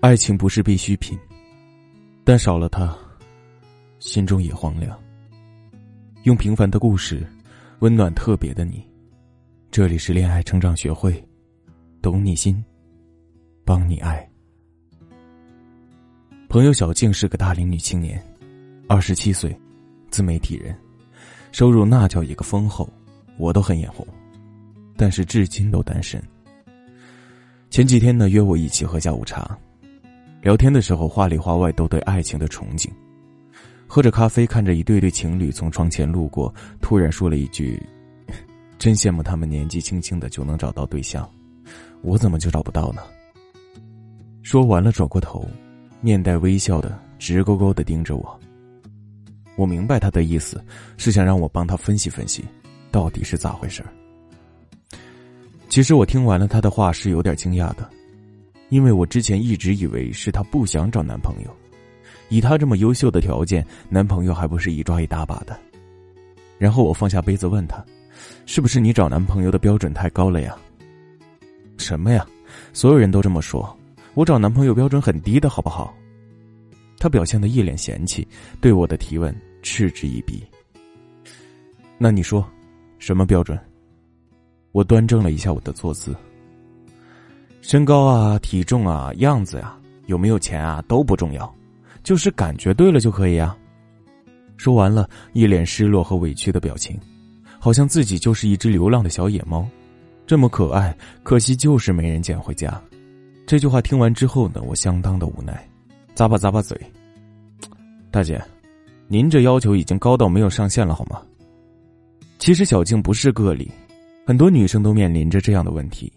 爱情不是必需品，但少了它，心中也荒凉。用平凡的故事，温暖特别的你。这里是恋爱成长学会，懂你心，帮你爱。朋友小静是个大龄女青年，二十七岁，自媒体人，收入那叫一个丰厚，我都很眼红，但是至今都单身。前几天呢，约我一起喝下午茶。聊天的时候，话里话外都对爱情的憧憬。喝着咖啡，看着一对对情侣从窗前路过，突然说了一句：“ 真羡慕他们年纪轻轻的就能找到对象，我怎么就找不到呢？”说完了，转过头，面带微笑的直勾勾的盯着我。我明白他的意思，是想让我帮他分析分析，到底是咋回事其实我听完了他的话，是有点惊讶的。因为我之前一直以为是她不想找男朋友，以她这么优秀的条件，男朋友还不是一抓一大把的。然后我放下杯子问她：“是不是你找男朋友的标准太高了呀？”“什么呀？所有人都这么说，我找男朋友标准很低的好不好？”她表现的一脸嫌弃，对我的提问嗤之以鼻。那你说，什么标准？我端正了一下我的坐姿。身高啊，体重啊，样子呀，有没有钱啊都不重要，就是感觉对了就可以啊。说完了，一脸失落和委屈的表情，好像自己就是一只流浪的小野猫，这么可爱，可惜就是没人捡回家。这句话听完之后呢，我相当的无奈，咂巴咂巴嘴。大姐，您这要求已经高到没有上限了好吗？其实小静不是个例，很多女生都面临着这样的问题。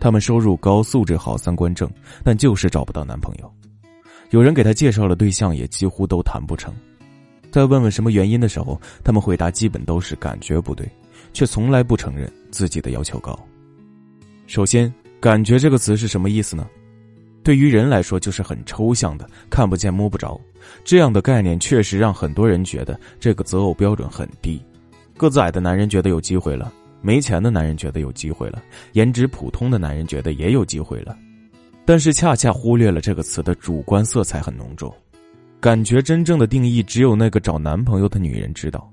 他们收入高、素质好、三观正，但就是找不到男朋友。有人给他介绍了对象，也几乎都谈不成。再问问什么原因的时候，他们回答基本都是感觉不对，却从来不承认自己的要求高。首先，“感觉”这个词是什么意思呢？对于人来说，就是很抽象的，看不见摸不着。这样的概念确实让很多人觉得这个择偶标准很低。个子矮的男人觉得有机会了。没钱的男人觉得有机会了，颜值普通的男人觉得也有机会了，但是恰恰忽略了这个词的主观色彩很浓重。感觉真正的定义只有那个找男朋友的女人知道。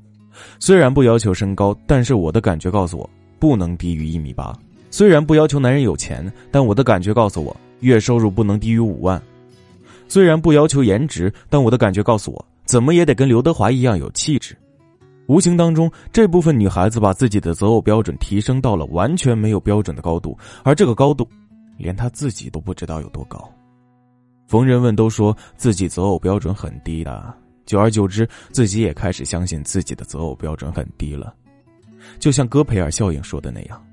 虽然不要求身高，但是我的感觉告诉我不能低于一米八。虽然不要求男人有钱，但我的感觉告诉我月收入不能低于五万。虽然不要求颜值，但我的感觉告诉我怎么也得跟刘德华一样有气质。无形当中，这部分女孩子把自己的择偶标准提升到了完全没有标准的高度，而这个高度，连她自己都不知道有多高。逢人问都说自己择偶标准很低的，久而久之，自己也开始相信自己的择偶标准很低了。就像戈培尔效应说的那样，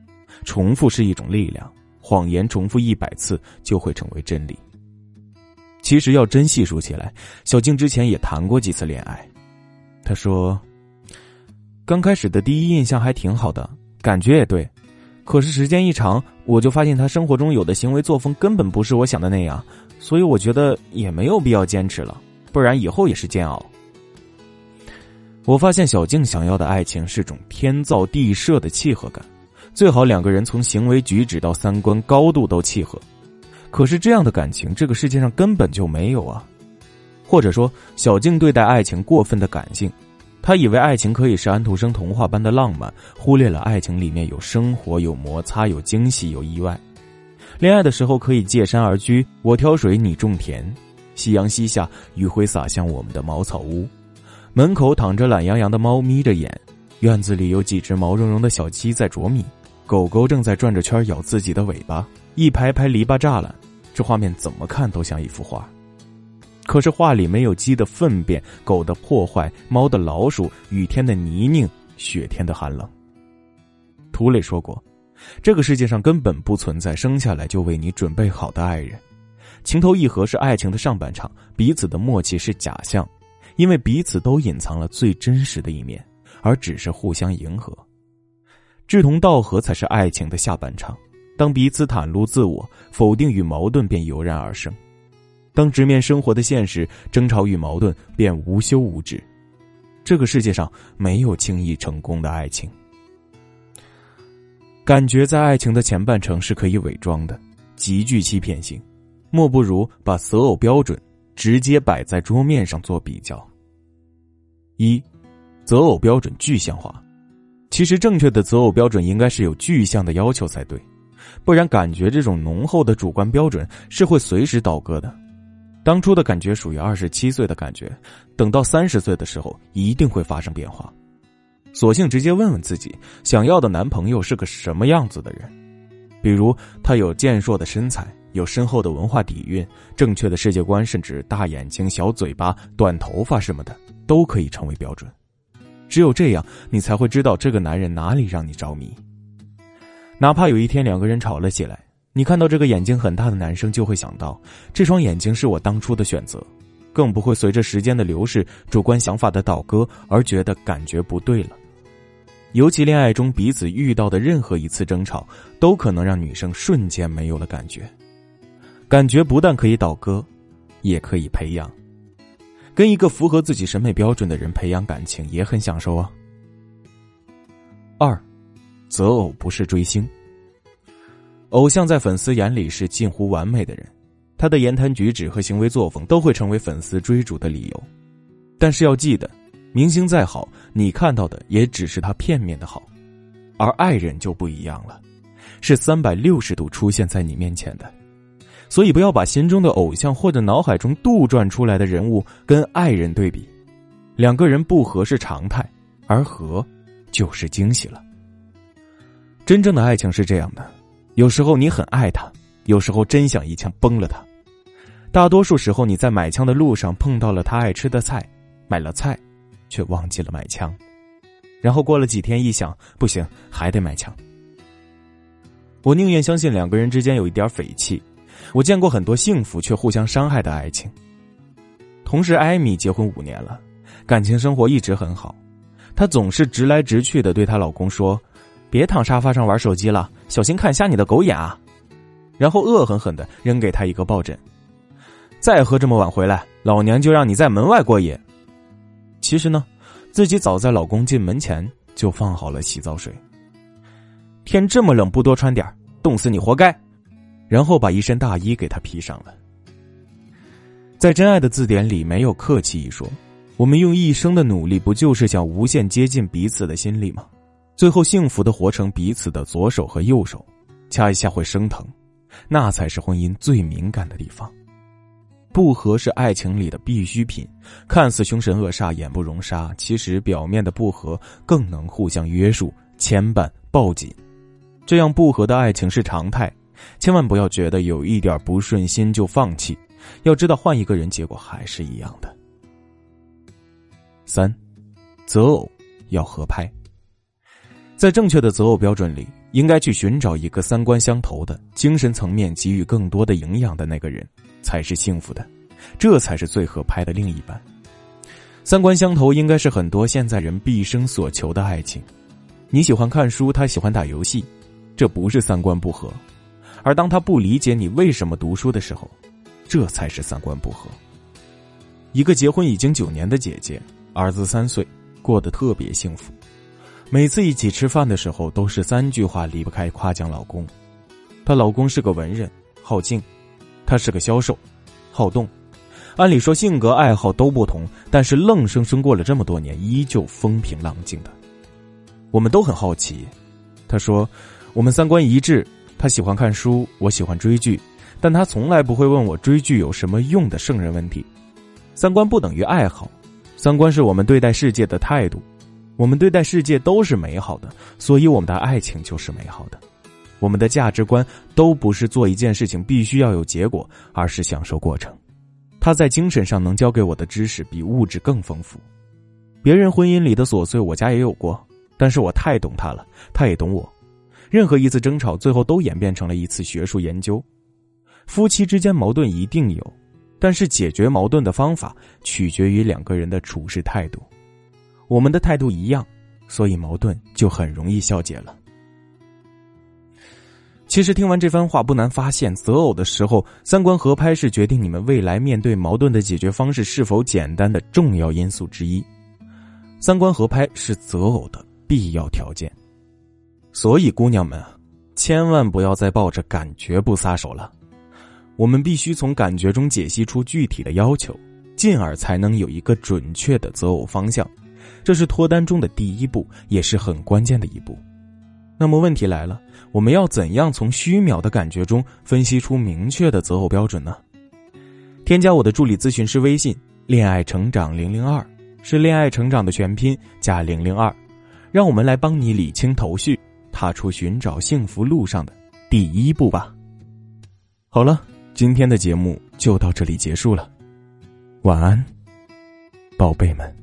重复是一种力量，谎言重复一百次就会成为真理。其实要真细数起来，小静之前也谈过几次恋爱，她说。刚开始的第一印象还挺好的，感觉也对，可是时间一长，我就发现他生活中有的行为作风根本不是我想的那样，所以我觉得也没有必要坚持了，不然以后也是煎熬。我发现小静想要的爱情是种天造地设的契合感，最好两个人从行为举止到三观高度都契合，可是这样的感情这个世界上根本就没有啊，或者说小静对待爱情过分的感性。他以为爱情可以是安徒生童话般的浪漫，忽略了爱情里面有生活、有摩擦、有惊喜、有意外。恋爱的时候可以借山而居，我挑水你种田，夕阳西下，余晖洒向我们的茅草屋。门口躺着懒洋洋的猫，眯着眼。院子里有几只毛茸茸的小鸡在啄米，狗狗正在转着圈咬自己的尾巴。一排排篱笆栅栏，这画面怎么看都像一幅画。可是画里没有鸡的粪便、狗的破坏、猫的老鼠、雨天的泥泞、雪天的寒冷。涂磊说过：“这个世界上根本不存在生下来就为你准备好的爱人，情投意合是爱情的上半场，彼此的默契是假象，因为彼此都隐藏了最真实的一面，而只是互相迎合。志同道合才是爱情的下半场，当彼此袒露自我，否定与矛盾便油然而生。”当直面生活的现实，争吵与矛盾便无休无止。这个世界上没有轻易成功的爱情。感觉在爱情的前半程是可以伪装的，极具欺骗性。莫不如把择偶标准直接摆在桌面上做比较。一，择偶标准具象化。其实正确的择偶标准应该是有具象的要求才对，不然感觉这种浓厚的主观标准是会随时倒戈的。当初的感觉属于二十七岁的感觉，等到三十岁的时候一定会发生变化。索性直接问问自己，想要的男朋友是个什么样子的人？比如他有健硕的身材，有深厚的文化底蕴，正确的世界观，甚至大眼睛、小嘴巴、短头发什么的，都可以成为标准。只有这样，你才会知道这个男人哪里让你着迷。哪怕有一天两个人吵了起来，你看到这个眼睛很大的男生，就会想到这双眼睛是我当初的选择，更不会随着时间的流逝、主观想法的倒戈而觉得感觉不对了。尤其恋爱中彼此遇到的任何一次争吵，都可能让女生瞬间没有了感觉。感觉不但可以倒戈，也可以培养。跟一个符合自己审美标准的人培养感情也很享受啊。二，择偶不是追星。偶像在粉丝眼里是近乎完美的人，他的言谈举止和行为作风都会成为粉丝追逐的理由。但是要记得，明星再好，你看到的也只是他片面的好，而爱人就不一样了，是三百六十度出现在你面前的。所以，不要把心中的偶像或者脑海中杜撰出来的人物跟爱人对比，两个人不合是常态，而合就是惊喜了。真正的爱情是这样的：有时候你很爱他，有时候真想一枪崩了他。大多数时候你在买枪的路上碰到了他爱吃的菜，买了菜，却忘记了买枪，然后过了几天一想，不行，还得买枪。我宁愿相信两个人之间有一点匪气。我见过很多幸福却互相伤害的爱情。同事艾米结婚五年了，感情生活一直很好。她总是直来直去的对她老公说：“别躺沙发上玩手机了，小心看瞎你的狗眼啊！”然后恶狠狠的扔给他一个抱枕：“再喝这么晚回来，老娘就让你在门外过夜。”其实呢，自己早在老公进门前就放好了洗澡水。天这么冷，不多穿点冻死你活该。然后把一身大衣给他披上了。在真爱的字典里没有客气一说，我们用一生的努力，不就是想无限接近彼此的心里吗？最后幸福的活成彼此的左手和右手，掐一下会生疼，那才是婚姻最敏感的地方。不和是爱情里的必需品，看似凶神恶煞、眼不容杀，其实表面的不和更能互相约束、牵绊、抱紧。这样不和的爱情是常态。千万不要觉得有一点不顺心就放弃，要知道换一个人结果还是一样的。三，择偶要合拍。在正确的择偶标准里，应该去寻找一个三观相投的、精神层面给予更多的营养的那个人，才是幸福的，这才是最合拍的另一半。三观相投应该是很多现在人毕生所求的爱情。你喜欢看书，他喜欢打游戏，这不是三观不合。而当他不理解你为什么读书的时候，这才是三观不合。一个结婚已经九年的姐姐，儿子三岁，过得特别幸福。每次一起吃饭的时候，都是三句话离不开夸奖老公。她老公是个文人，好静；她是个销售，好动。按理说性格爱好都不同，但是愣生生过了这么多年，依旧风平浪静的。我们都很好奇。他说：“我们三观一致。”他喜欢看书，我喜欢追剧，但他从来不会问我追剧有什么用的圣人问题。三观不等于爱好，三观是我们对待世界的态度。我们对待世界都是美好的，所以我们的爱情就是美好的。我们的价值观都不是做一件事情必须要有结果，而是享受过程。他在精神上能教给我的知识比物质更丰富。别人婚姻里的琐碎，我家也有过，但是我太懂他了，他也懂我。任何一次争吵，最后都演变成了一次学术研究。夫妻之间矛盾一定有，但是解决矛盾的方法取决于两个人的处事态度。我们的态度一样，所以矛盾就很容易消解了。其实听完这番话，不难发现，择偶的时候，三观合拍是决定你们未来面对矛盾的解决方式是否简单的重要因素之一。三观合拍是择偶的必要条件。所以，姑娘们，千万不要再抱着感觉不撒手了。我们必须从感觉中解析出具体的要求，进而才能有一个准确的择偶方向。这是脱单中的第一步，也是很关键的一步。那么问题来了，我们要怎样从虚渺的感觉中分析出明确的择偶标准呢？添加我的助理咨询师微信“恋爱成长零零二”，是恋爱成长的全拼加零零二，让我们来帮你理清头绪，踏出寻找幸福路上的第一步吧。好了，今天的节目就到这里结束了，晚安，宝贝们。